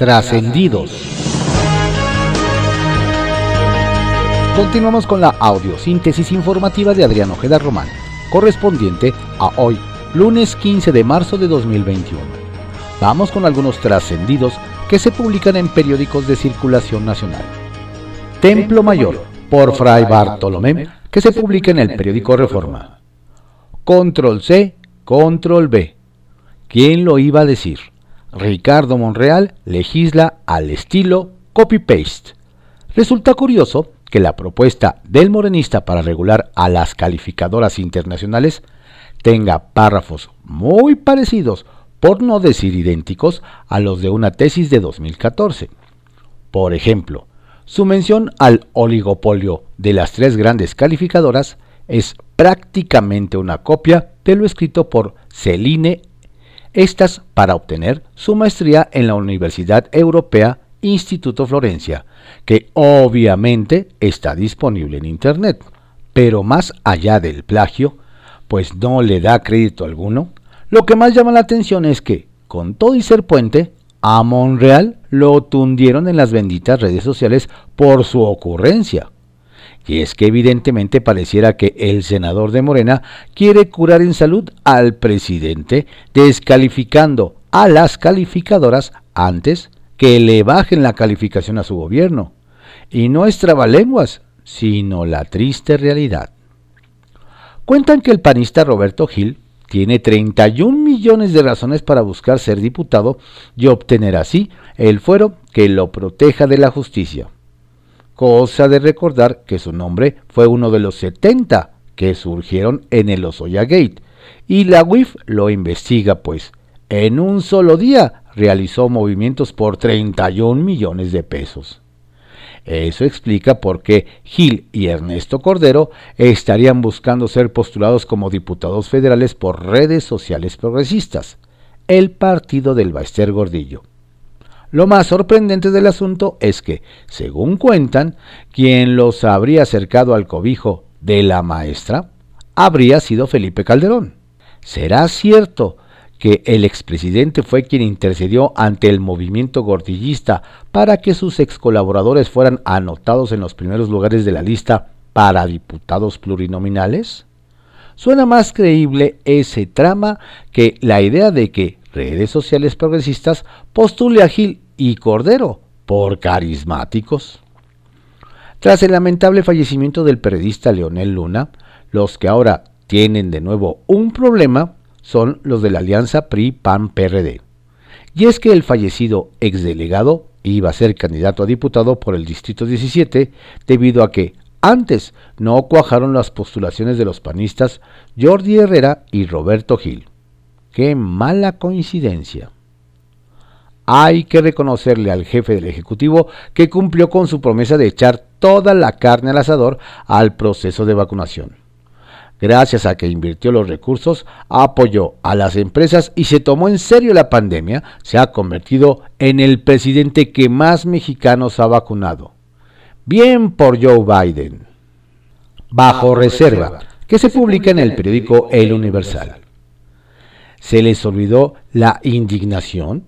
Trascendidos. Continuamos con la audiosíntesis informativa de Adrián Ojeda Román, correspondiente a hoy, lunes 15 de marzo de 2021. Vamos con algunos trascendidos que se publican en periódicos de circulación nacional. Templo Mayor, por Fray Bartolomé, que se publica en el periódico Reforma. Control C, Control B. ¿Quién lo iba a decir? Ricardo Monreal legisla al estilo copy-paste. Resulta curioso que la propuesta del morenista para regular a las calificadoras internacionales tenga párrafos muy parecidos, por no decir idénticos, a los de una tesis de 2014. Por ejemplo, su mención al oligopolio de las tres grandes calificadoras es prácticamente una copia de lo escrito por Celine, estas para obtener su maestría en la Universidad Europea Instituto Florencia, que obviamente está disponible en Internet, pero más allá del plagio, pues no le da crédito alguno, lo que más llama la atención es que, con todo y ser puente, a Monreal lo tundieron en las benditas redes sociales por su ocurrencia. Y es que evidentemente pareciera que el senador de Morena quiere curar en salud al presidente, descalificando a las calificadoras antes que le bajen la calificación a su gobierno. Y no es trabalenguas, sino la triste realidad. Cuentan que el panista Roberto Gil tiene 31 millones de razones para buscar ser diputado y obtener así el fuero que lo proteja de la justicia. Cosa de recordar que su nombre fue uno de los 70 que surgieron en el Osoya Gate y la UIF lo investiga pues en un solo día realizó movimientos por 31 millones de pesos. Eso explica por qué Gil y Ernesto Cordero estarían buscando ser postulados como diputados federales por redes sociales progresistas, el partido del Baester Gordillo. Lo más sorprendente del asunto es que, según cuentan, quien los habría acercado al cobijo de la maestra habría sido Felipe Calderón. ¿Será cierto que el expresidente fue quien intercedió ante el movimiento gordillista para que sus ex colaboradores fueran anotados en los primeros lugares de la lista para diputados plurinominales? Suena más creíble ese trama que la idea de que redes sociales progresistas postule a Gil y Cordero por carismáticos. Tras el lamentable fallecimiento del periodista Leonel Luna, los que ahora tienen de nuevo un problema son los de la alianza PRI-PAN-PRD. Y es que el fallecido exdelegado iba a ser candidato a diputado por el Distrito 17 debido a que antes no cuajaron las postulaciones de los panistas Jordi Herrera y Roberto Gil. ¡Qué mala coincidencia! Hay que reconocerle al jefe del Ejecutivo que cumplió con su promesa de echar toda la carne al asador al proceso de vacunación gracias a que invirtió los recursos, apoyó a las empresas y se tomó en serio la pandemia, se ha convertido en el presidente que más mexicanos ha vacunado. Bien por Joe Biden. Bajo reserva, que se publica en el periódico El Universal. ¿Se les olvidó la indignación?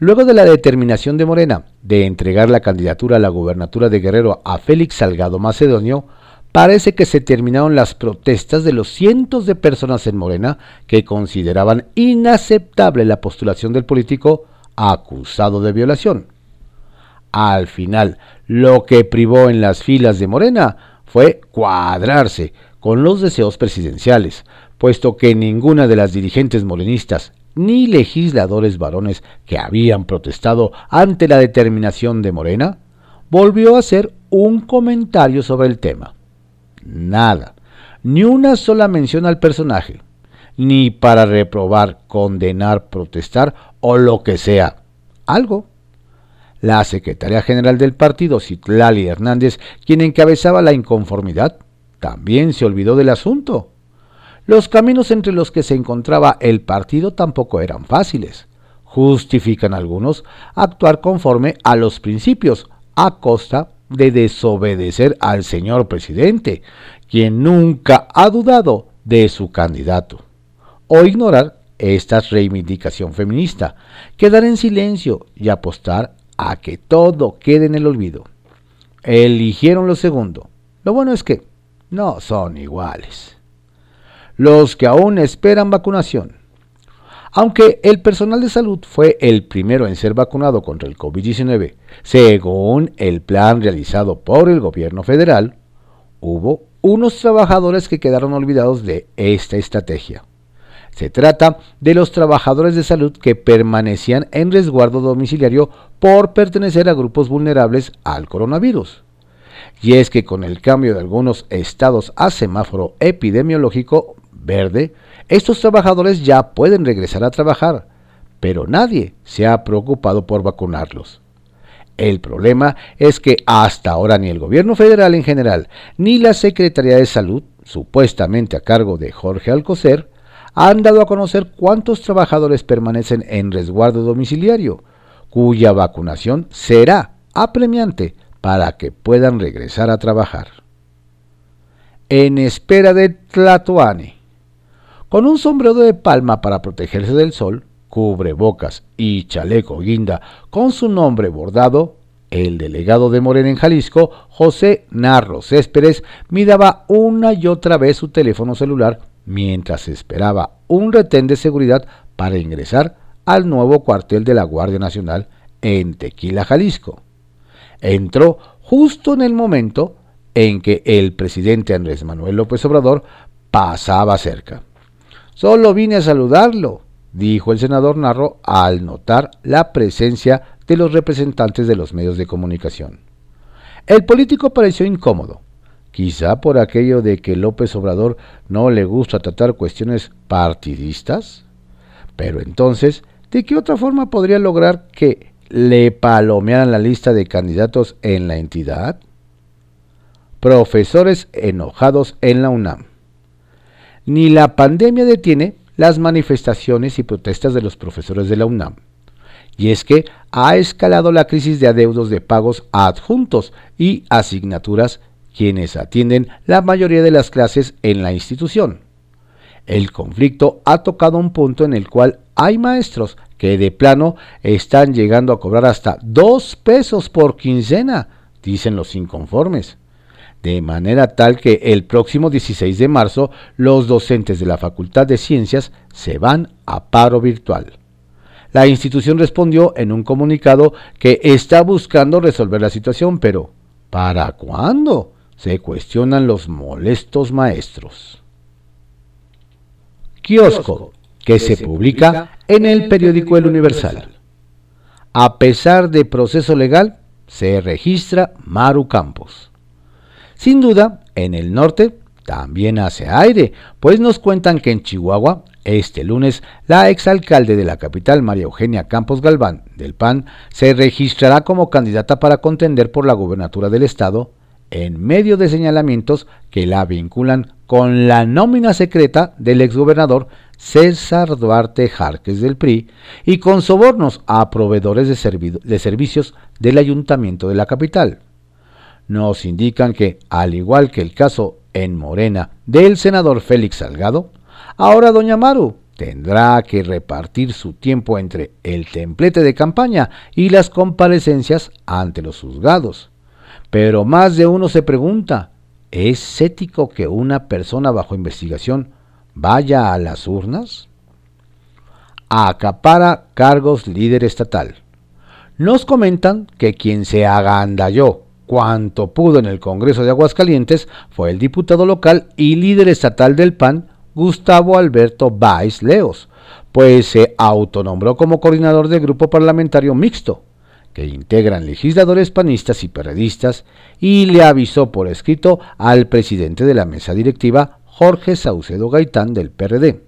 Luego de la determinación de Morena de entregar la candidatura a la gubernatura de Guerrero a Félix Salgado Macedonio, parece que se terminaron las protestas de los cientos de personas en Morena que consideraban inaceptable la postulación del político acusado de violación. Al final, lo que privó en las filas de Morena fue cuadrarse con los deseos presidenciales, puesto que ninguna de las dirigentes morenistas ni legisladores varones que habían protestado ante la determinación de Morena volvió a hacer un comentario sobre el tema nada, ni una sola mención al personaje, ni para reprobar, condenar, protestar o lo que sea. Algo. La secretaria general del partido, Citlali Hernández, quien encabezaba la inconformidad, también se olvidó del asunto. Los caminos entre los que se encontraba el partido tampoco eran fáciles. Justifican algunos actuar conforme a los principios, a costa de desobedecer al señor presidente, quien nunca ha dudado de su candidato, o ignorar esta reivindicación feminista, quedar en silencio y apostar a que todo quede en el olvido. Eligieron lo segundo. Lo bueno es que no son iguales. Los que aún esperan vacunación. Aunque el personal de salud fue el primero en ser vacunado contra el COVID-19, según el plan realizado por el gobierno federal, hubo unos trabajadores que quedaron olvidados de esta estrategia. Se trata de los trabajadores de salud que permanecían en resguardo domiciliario por pertenecer a grupos vulnerables al coronavirus. Y es que con el cambio de algunos estados a semáforo epidemiológico verde, estos trabajadores ya pueden regresar a trabajar, pero nadie se ha preocupado por vacunarlos. El problema es que hasta ahora ni el gobierno federal en general, ni la Secretaría de Salud, supuestamente a cargo de Jorge Alcocer, han dado a conocer cuántos trabajadores permanecen en resguardo domiciliario, cuya vacunación será apremiante para que puedan regresar a trabajar. En espera de Tlatoane. Con un sombrero de palma para protegerse del sol, cubrebocas y chaleco guinda con su nombre bordado, el delegado de Morena en Jalisco, José Narro Céspedes, miraba una y otra vez su teléfono celular mientras esperaba un retén de seguridad para ingresar al nuevo cuartel de la Guardia Nacional en Tequila, Jalisco. Entró justo en el momento en que el presidente Andrés Manuel López Obrador pasaba cerca. Solo vine a saludarlo, dijo el senador Narro al notar la presencia de los representantes de los medios de comunicación. El político pareció incómodo, quizá por aquello de que López Obrador no le gusta tratar cuestiones partidistas. Pero entonces, ¿de qué otra forma podría lograr que le palomearan la lista de candidatos en la entidad? Profesores enojados en la UNAM. Ni la pandemia detiene las manifestaciones y protestas de los profesores de la UNAM. Y es que ha escalado la crisis de adeudos de pagos adjuntos y asignaturas quienes atienden la mayoría de las clases en la institución. El conflicto ha tocado un punto en el cual hay maestros que de plano están llegando a cobrar hasta dos pesos por quincena, dicen los inconformes. De manera tal que el próximo 16 de marzo los docentes de la Facultad de Ciencias se van a paro virtual. La institución respondió en un comunicado que está buscando resolver la situación, pero ¿para cuándo? se cuestionan los molestos maestros. Kiosco, que se publica en el periódico El Universal. A pesar de proceso legal, se registra Maru Campos. Sin duda, en el norte también hace aire, pues nos cuentan que en Chihuahua, este lunes, la exalcalde de la capital, María Eugenia Campos Galván, del PAN, se registrará como candidata para contender por la gubernatura del estado en medio de señalamientos que la vinculan con la nómina secreta del exgobernador César Duarte Jarques del PRI y con sobornos a proveedores de, de, servicios del ayuntamiento de la capital. Nos indican que, al igual que el caso en Morena del senador Félix Salgado, ahora doña Maru tendrá que repartir su tiempo entre el templete de campaña y las comparecencias ante los juzgados pero más de uno se pregunta, ¿es ético que una persona bajo investigación vaya a las urnas? Acapara cargos líder estatal. Nos comentan que quien se agandalló cuanto pudo en el Congreso de Aguascalientes fue el diputado local y líder estatal del PAN, Gustavo Alberto Báez Leos, pues se autonombró como coordinador del grupo parlamentario mixto que integran legisladores panistas y periodistas, y le avisó por escrito al presidente de la mesa directiva, Jorge Saucedo Gaitán del PRD.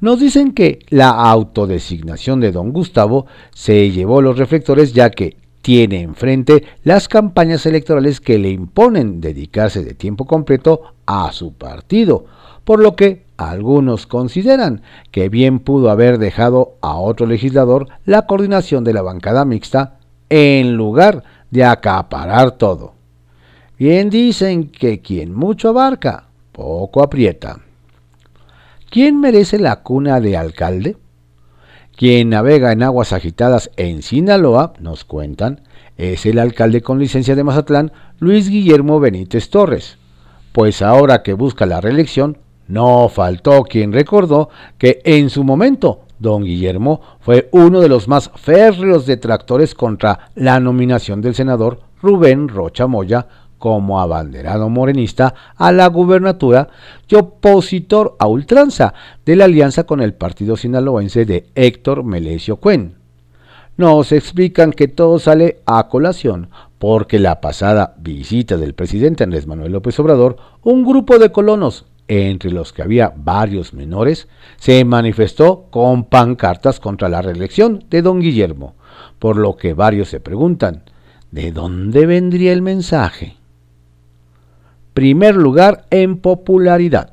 Nos dicen que la autodesignación de don Gustavo se llevó los reflectores ya que tiene enfrente las campañas electorales que le imponen dedicarse de tiempo completo a su partido, por lo que algunos consideran que bien pudo haber dejado a otro legislador la coordinación de la bancada mixta en lugar de acaparar todo. Bien dicen que quien mucho abarca, poco aprieta. ¿quién merece la cuna de alcalde? Quien navega en aguas agitadas en Sinaloa, nos cuentan, es el alcalde con licencia de Mazatlán, Luis Guillermo Benítez Torres. Pues ahora que busca la reelección, no faltó quien recordó que en su momento don Guillermo fue uno de los más férreos detractores contra la nominación del senador Rubén Rocha Moya como abanderado morenista a la gubernatura y opositor a ultranza de la alianza con el partido sinaloense de Héctor Melesio Cuen. Nos explican que todo sale a colación porque la pasada visita del presidente Andrés Manuel López Obrador, un grupo de colonos, entre los que había varios menores, se manifestó con pancartas contra la reelección de don Guillermo, por lo que varios se preguntan, ¿de dónde vendría el mensaje? Primer lugar en popularidad.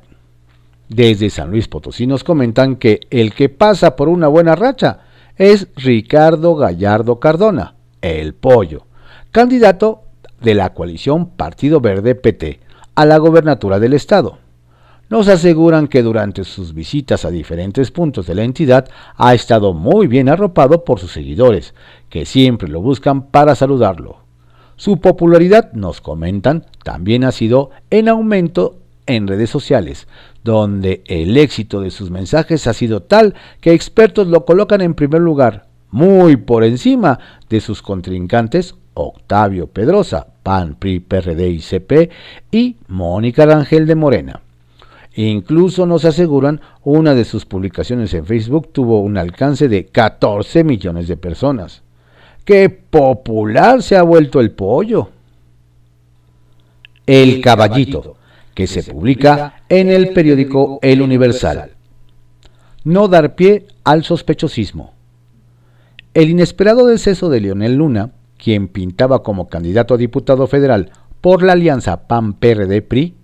Desde San Luis Potosí nos comentan que el que pasa por una buena racha es Ricardo Gallardo Cardona, el pollo, candidato de la coalición Partido Verde PT a la gobernatura del estado. Nos aseguran que durante sus visitas a diferentes puntos de la entidad ha estado muy bien arropado por sus seguidores, que siempre lo buscan para saludarlo. Su popularidad, nos comentan, también ha sido en aumento en redes sociales, donde el éxito de sus mensajes ha sido tal que expertos lo colocan en primer lugar, muy por encima de sus contrincantes Octavio Pedrosa, PAN, PRI, PRD y CP, y Mónica Rangel de Morena. Incluso nos aseguran, una de sus publicaciones en Facebook tuvo un alcance de 14 millones de personas. ¡Qué popular se ha vuelto el pollo! El Caballito, que se publica en el periódico El Universal. No dar pie al sospechosismo. El inesperado deceso de Leonel Luna, quien pintaba como candidato a diputado federal por la alianza PAN-PRD-PRI,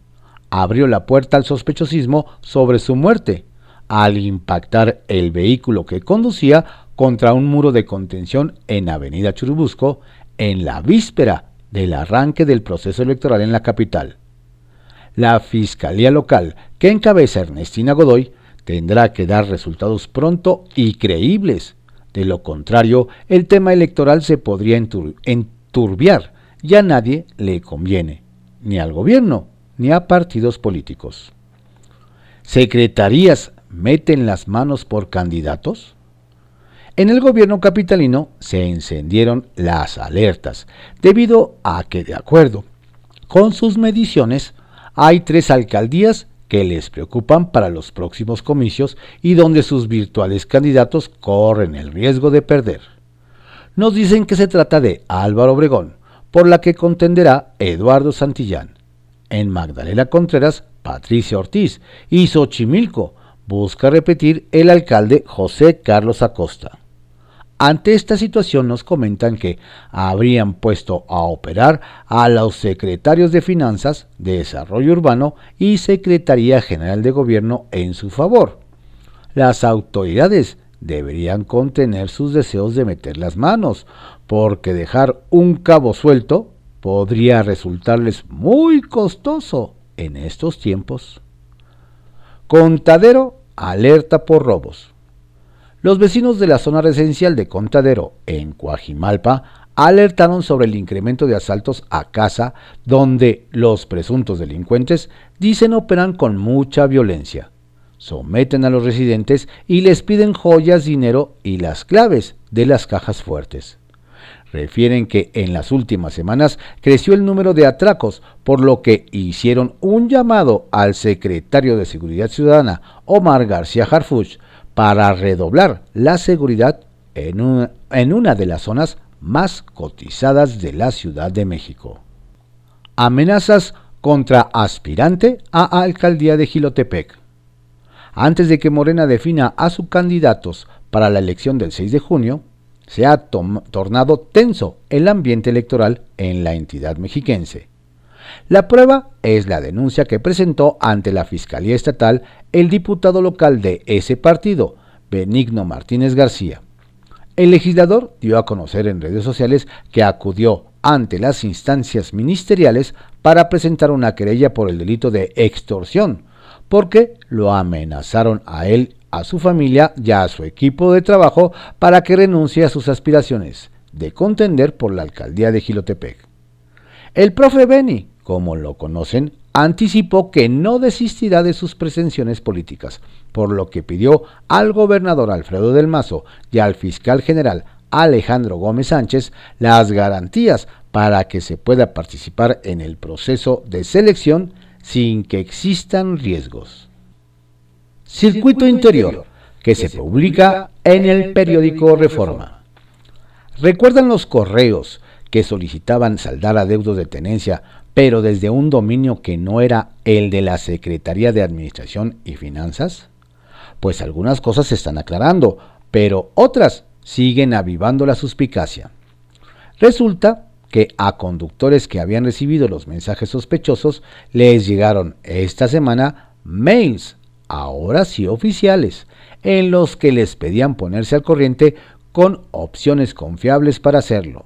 abrió la puerta al sospechosismo sobre su muerte, al impactar el vehículo que conducía contra un muro de contención en Avenida Churubusco en la víspera del arranque del proceso electoral en la capital. La Fiscalía Local, que encabeza Ernestina Godoy, tendrá que dar resultados pronto y creíbles. De lo contrario, el tema electoral se podría enturbiar y a nadie le conviene, ni al gobierno, ni a partidos políticos. ¿Secretarías meten las manos por candidatos? En el gobierno capitalino se encendieron las alertas, debido a que, de acuerdo con sus mediciones, hay tres alcaldías que les preocupan para los próximos comicios y donde sus virtuales candidatos corren el riesgo de perder. Nos dicen que se trata de Álvaro Obregón, por la que contenderá Eduardo Santillán. En Magdalena Contreras, Patricia Ortiz y Xochimilco busca repetir el alcalde José Carlos Acosta. Ante esta situación nos comentan que habrían puesto a operar a los secretarios de Finanzas, de Desarrollo Urbano y Secretaría General de Gobierno en su favor. Las autoridades deberían contener sus deseos de meter las manos, porque dejar un cabo suelto podría resultarles muy costoso en estos tiempos. Contadero alerta por robos. Los vecinos de la zona residencial de Contadero, en Coajimalpa, alertaron sobre el incremento de asaltos a casa, donde los presuntos delincuentes dicen operan con mucha violencia. Someten a los residentes y les piden joyas, dinero y las claves de las cajas fuertes. Refieren que en las últimas semanas creció el número de atracos, por lo que hicieron un llamado al secretario de Seguridad Ciudadana, Omar García Harfuch, para redoblar la seguridad en una, de las zonas más cotizadas de la Ciudad de México. Amenazas contra aspirante a alcaldía de Gilotepec. Antes de que Morena defina a sus candidatos para la elección del 6 de junio, se ha tornado tenso el ambiente electoral en la entidad mexiquense. La prueba es la denuncia que presentó ante la Fiscalía Estatal el diputado local de ese partido, Benigno Martínez García. El legislador dio a conocer en redes sociales que acudió ante las instancias ministeriales para presentar una querella por el delito de extorsión, porque lo amenazaron a él, a su familia y a su equipo de trabajo para que renuncie a sus aspiraciones de contender por la alcaldía de Gilotepec. El profe Beni, como lo conocen, anticipó que no desistirá de sus pretensiones políticas, por lo que pidió al gobernador Alfredo del Mazo y al fiscal general Alejandro Gómez Sánchez las garantías para que se pueda participar en el proceso de selección sin que existan riesgos. Circuito Interior, que se publica en el periódico Reforma. ¿Recuerdan los correos que solicitaban saldar adeudos de tenencia, pero desde un dominio que no era el de la Secretaría de Administración y Finanzas? Pues algunas cosas se están aclarando, pero otras siguen avivando la suspicacia. Resulta que a conductores que habían recibido los mensajes sospechosos les llegaron esta semana mails, ahora sí oficiales, en los que les pedían ponerse al corriente con opciones confiables para hacerlo.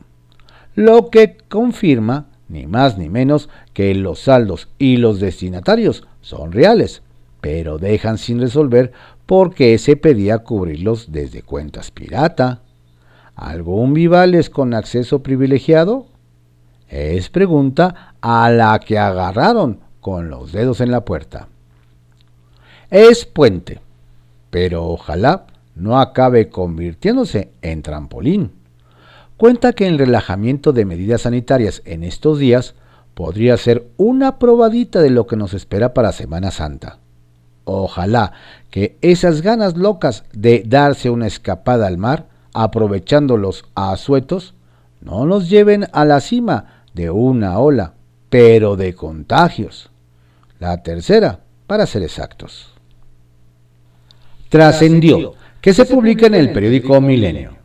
Lo que confirma, ni más ni menos, que los saldos y los destinatarios son reales, pero dejan sin resolver por qué se pedía cubrirlos desde cuentas pirata. ¿Algún Vivales con acceso privilegiado? Es pregunta a la que agarraron con los dedos en la puerta. Es puente, pero ojalá no acabe convirtiéndose en trampolín. Cuenta que el relajamiento de medidas sanitarias en estos días podría ser una probadita de lo que nos espera para Semana Santa. Ojalá que esas ganas locas de darse una escapada al mar, aprovechando los asuetos, no nos lleven a la cima de una ola, pero de contagios. La tercera, para ser exactos. Trascendió, que se publica en el periódico Milenio.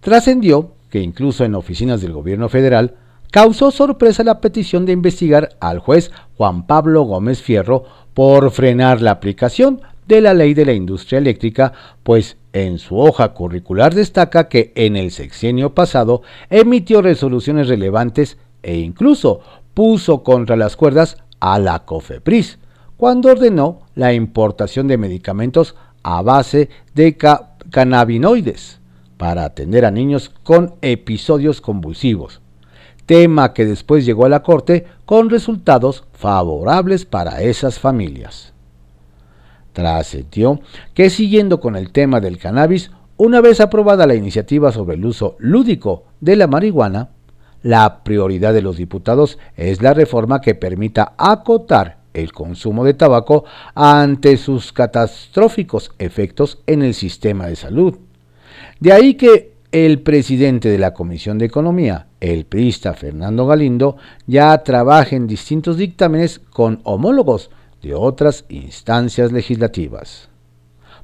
Trascendió que incluso en oficinas del gobierno federal causó sorpresa la petición de investigar al juez Juan Pablo Gómez Fierro por frenar la aplicación de la ley de la industria eléctrica, pues en su hoja curricular destaca que en el sexenio pasado emitió resoluciones relevantes e incluso puso contra las cuerdas a la COFEPRIS, cuando ordenó la importación de medicamentos a base de cannabinoides para atender a niños con episodios convulsivos, tema que después llegó a la Corte con resultados favorables para esas familias. Trascendió que siguiendo con el tema del cannabis, una vez aprobada la iniciativa sobre el uso lúdico de la marihuana, la prioridad de los diputados es la reforma que permita acotar el consumo de tabaco ante sus catastróficos efectos en el sistema de salud. De ahí que el presidente de la Comisión de Economía, el priista Fernando Galindo, ya trabaja en distintos dictámenes con homólogos de otras instancias legislativas.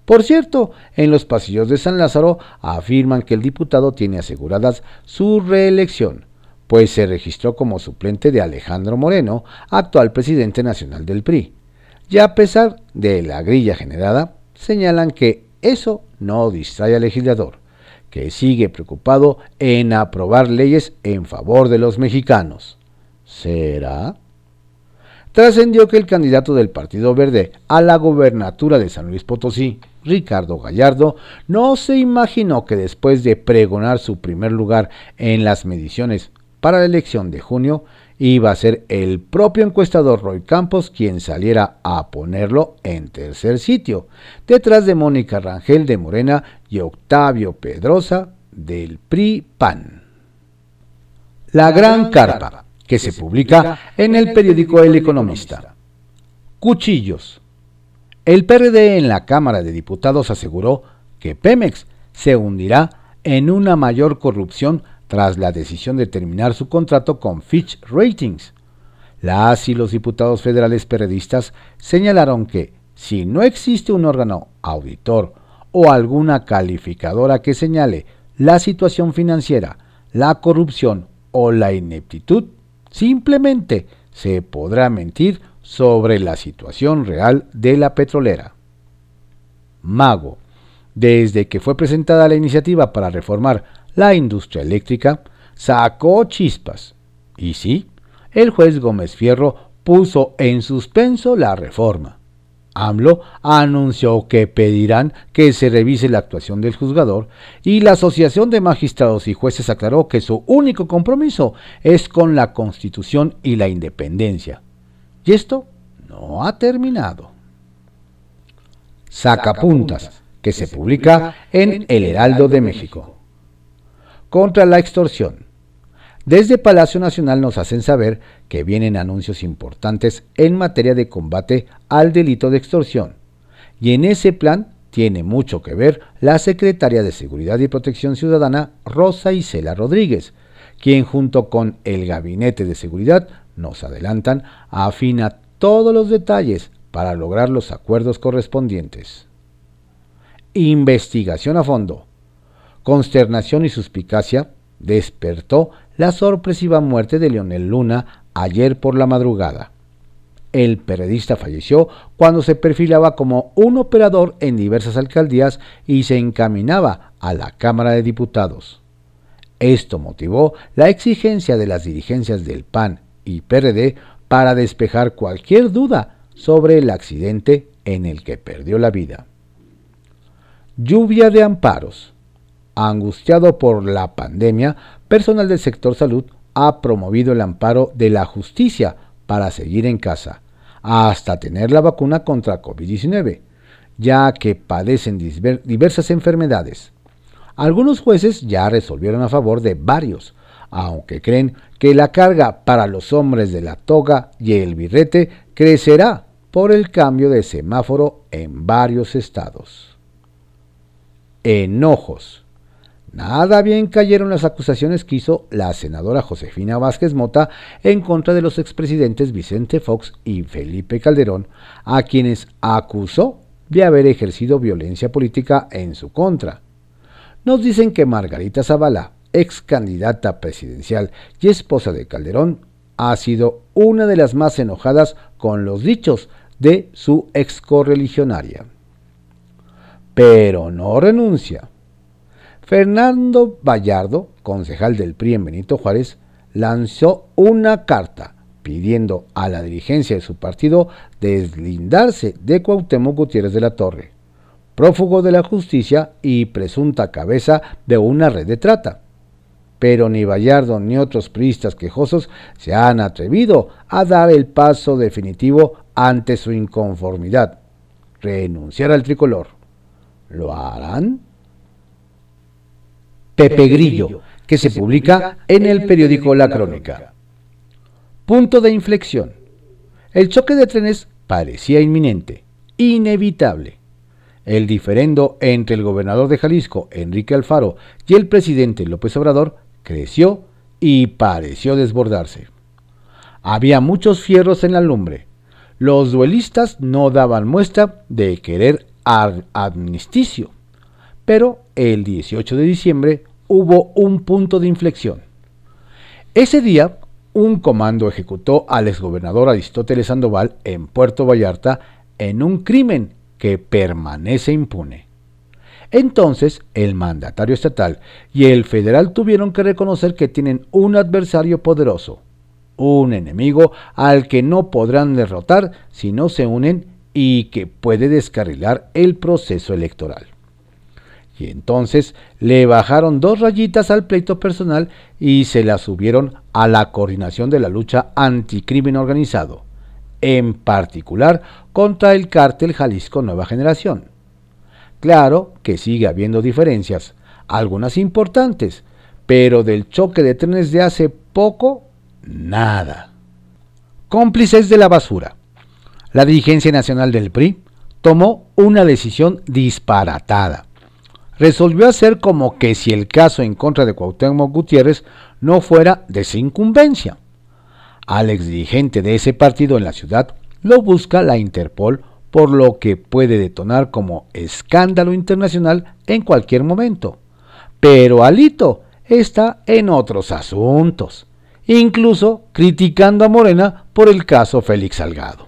Por cierto, en los pasillos de San Lázaro afirman que el diputado tiene aseguradas su reelección, pues se registró como suplente de Alejandro Moreno, actual presidente nacional del PRI. Y a pesar de la grilla generada, señalan que eso no distrae al legislador, que sigue preocupado en aprobar leyes en favor de los mexicanos. ¿Será? Trascendió que el candidato del Partido Verde a la gobernatura de San Luis Potosí, Ricardo Gallardo, no se imaginó que después de pregonar su primer lugar en las mediciones para la elección de junio, iba a ser el propio encuestador Roy Campos quien saliera a ponerlo en tercer sitio, detrás de Mónica Rangel de Morena y Octavio Pedrosa del PRI-PAN. La Gran Carpa, que se publica en el periódico El Economista. Cuchillos. El PRD en la Cámara de Diputados aseguró que Pemex se hundirá en una mayor corrupción tras la decisión de terminar su contrato con Fitch Ratings. Las y los diputados federales periodistas señalaron que si no existe un órgano auditor o alguna calificadora que señale la situación financiera, la corrupción o la ineptitud, simplemente se podrá mentir sobre la situación real de la petrolera. Mago. Desde que fue presentada la iniciativa para reformar la industria eléctrica sacó chispas. Y sí, el juez Gómez Fierro puso en suspenso la reforma. AMLO anunció que pedirán que se revise la actuación del juzgador y la Asociación de Magistrados y Jueces aclaró que su único compromiso es con la Constitución y la independencia. Y esto no ha terminado. Sacapuntas, que se publica en El Heraldo de México. Contra la extorsión. Desde Palacio Nacional nos hacen saber que vienen anuncios importantes en materia de combate al delito de extorsión. Y en ese plan tiene mucho que ver la secretaria de Seguridad y Protección Ciudadana, Rosa Isela Rodríguez, quien junto con el Gabinete de Seguridad nos adelantan afina todos los detalles para lograr los acuerdos correspondientes. Investigación a fondo. Consternación y suspicacia despertó la sorpresiva muerte de Leonel Luna ayer por la madrugada. El periodista falleció cuando se perfilaba como un operador en diversas alcaldías y se encaminaba a la Cámara de Diputados. Esto motivó la exigencia de las dirigencias del PAN y PRD para despejar cualquier duda sobre el accidente en el que perdió la vida. Lluvia de amparos. Angustiado por la pandemia, personal del sector salud ha promovido el amparo de la justicia para seguir en casa, hasta tener la vacuna contra COVID-19, ya que padecen diversas enfermedades. Algunos jueces ya resolvieron a favor de varios, aunque creen que la carga para los hombres de la toga y el birrete crecerá por el cambio de semáforo en varios estados. Enojos. Nada bien cayeron las acusaciones que hizo la senadora Josefina Vázquez Mota en contra de los expresidentes Vicente Fox y Felipe Calderón, a quienes acusó de haber ejercido violencia política en su contra. Nos dicen que Margarita Zavala, ex candidata presidencial y esposa de Calderón, ha sido una de las más enojadas con los dichos de su ex correligionaria. Pero no renuncia Fernando Vallardo, concejal del PRI en Benito Juárez, lanzó una carta pidiendo a la dirigencia de su partido deslindarse de Cuauhtémoc Gutiérrez de la Torre, prófugo de la justicia y presunta cabeza de una red de trata. Pero ni Vallardo ni otros priistas quejosos se han atrevido a dar el paso definitivo ante su inconformidad, renunciar al tricolor. ¿Lo harán? Pepe Grillo, que se publica en el periódico La Crónica. Punto de inflexión. El choque de trenes parecía inminente, inevitable. El diferendo entre el gobernador de Jalisco, Enrique Alfaro, y el presidente López Obrador creció y pareció desbordarse. Había muchos fierros en la lumbre. Los duelistas no daban muestra de querer amnisticio. Pero el 18 de diciembre hubo un punto de inflexión. Ese día, un comando ejecutó al exgobernador Aristóteles Sandoval en Puerto Vallarta en un crimen que permanece impune. Entonces, el mandatario estatal y el federal tuvieron que reconocer que tienen un adversario poderoso, un enemigo al que no podrán derrotar si no se unen y que puede descarrilar el proceso electoral. Y entonces le bajaron dos rayitas al pleito personal y se la subieron a la coordinación de la lucha anticrimen organizado, en particular contra el cártel Jalisco Nueva Generación. Claro que sigue habiendo diferencias, algunas importantes, pero del choque de trenes de hace poco, nada. Cómplices de la basura. La dirigencia nacional del PRI tomó una decisión disparatada resolvió hacer como que si el caso en contra de Cuauhtémoc Gutiérrez no fuera de su incumbencia. Al exdirigente de ese partido en la ciudad lo busca la Interpol por lo que puede detonar como escándalo internacional en cualquier momento. Pero Alito está en otros asuntos, incluso criticando a Morena por el caso Félix Salgado.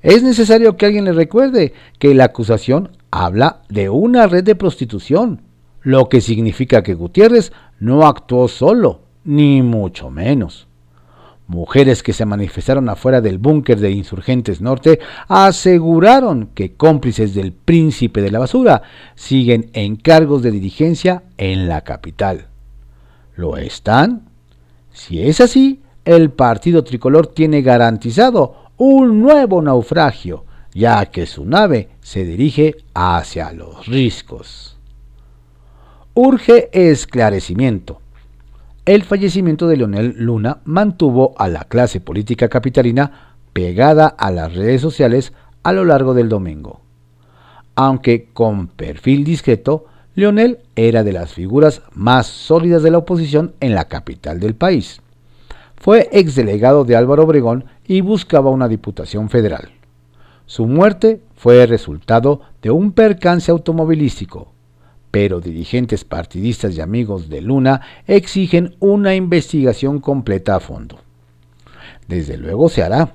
Es necesario que alguien le recuerde que la acusación habla de una red de prostitución, lo que significa que Gutiérrez no actuó solo, ni mucho menos. mujeres que se manifestaron afuera del búnker de Insurgentes Norte aseguraron que cómplices del príncipe de la basura siguen en cargos de dirigencia en la capital. ¿Lo están? Si es así, el partido tricolor tiene garantizado un nuevo naufragio, ya que su nave se dirige hacia los riscos. Urge esclarecimiento. El fallecimiento de Leonel Luna mantuvo a la clase política capitalina pegada a las redes sociales a lo largo del domingo. Aunque con perfil discreto, Leonel era de las figuras más sólidas de la oposición en la capital del país. Fue exdelegado de Álvaro Obregón y buscaba una diputación federal. Su muerte fue resultado de un percance automovilístico, pero dirigentes partidistas y amigos de Luna exigen una investigación completa a fondo. Desde luego se hará.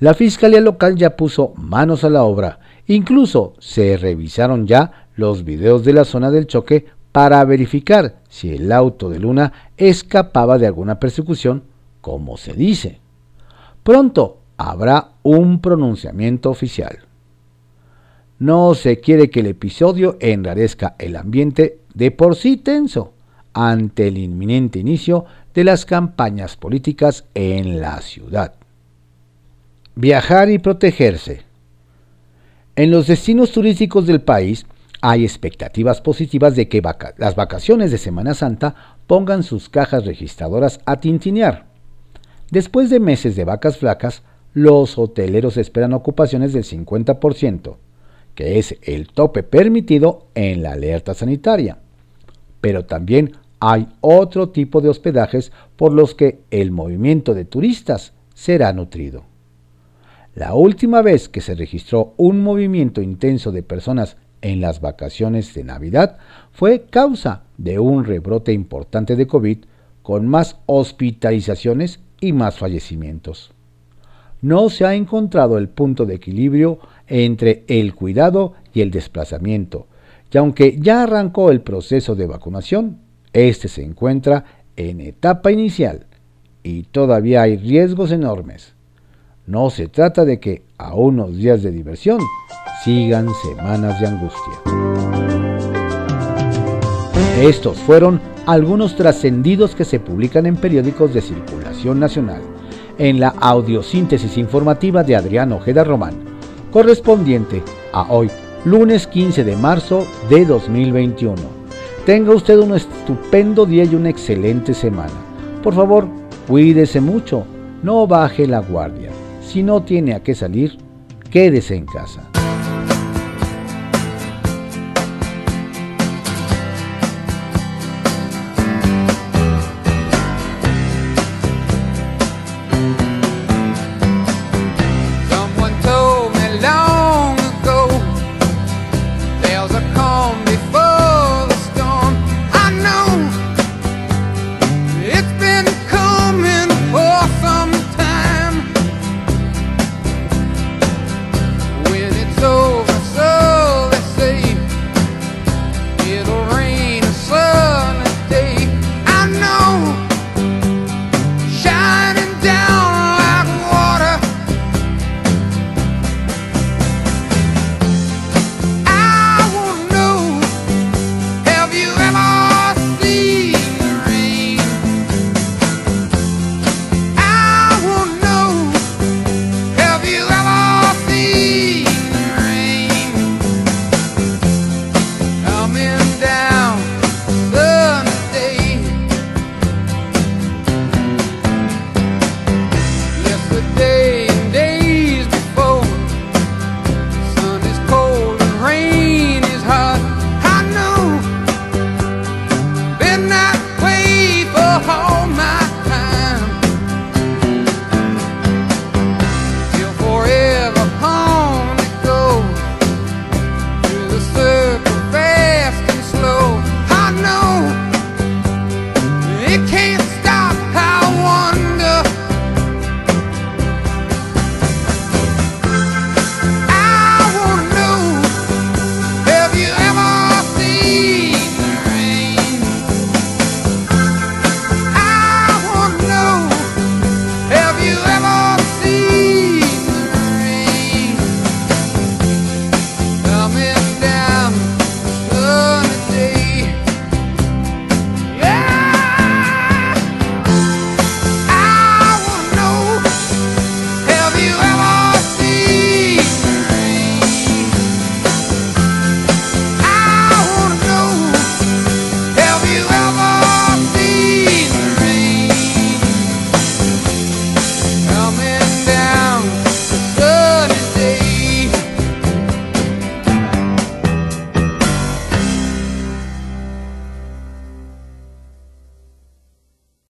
La Fiscalía Local ya puso manos a la obra, incluso se revisaron ya los videos de la zona del choque para verificar si el auto de Luna escapaba de alguna persecución, como se dice. Pronto habrá un pronunciamiento oficial. No se quiere que el episodio enrarezca el ambiente de por sí tenso ante el inminente inicio de las campañas políticas en la ciudad. Viajar y protegerse. En los destinos turísticos del país, hay expectativas positivas de que las vacaciones de Semana Santa pongan sus cajas registradoras a tintinear. Después de meses de vacas flacas, los hoteleros esperan ocupaciones del 50%, que es el tope permitido en la alerta sanitaria. Pero también hay otro tipo de hospedajes por los que el movimiento de turistas será nutrido. La última vez que se registró un movimiento intenso de personas en las vacaciones de Navidad fue causa de un rebrote importante de COVID con más hospitalizaciones y más fallecimientos. No se ha encontrado el punto de equilibrio entre el cuidado y el desplazamiento, y aunque ya arrancó el proceso de vacunación, este se encuentra en etapa inicial y todavía hay riesgos enormes. No se trata de que a unos días de diversión sigan semanas de angustia. Estos fueron algunos trascendidos que se publican en periódicos de circulación nacional, en la audiosíntesis informativa de Adrián Ojeda Román, correspondiente a hoy, lunes 15 de marzo de 2021. Tenga usted un estupendo día y una excelente semana. Por favor, cuídese mucho, no baje la guardia. Si no tiene a qué salir, quédese en casa.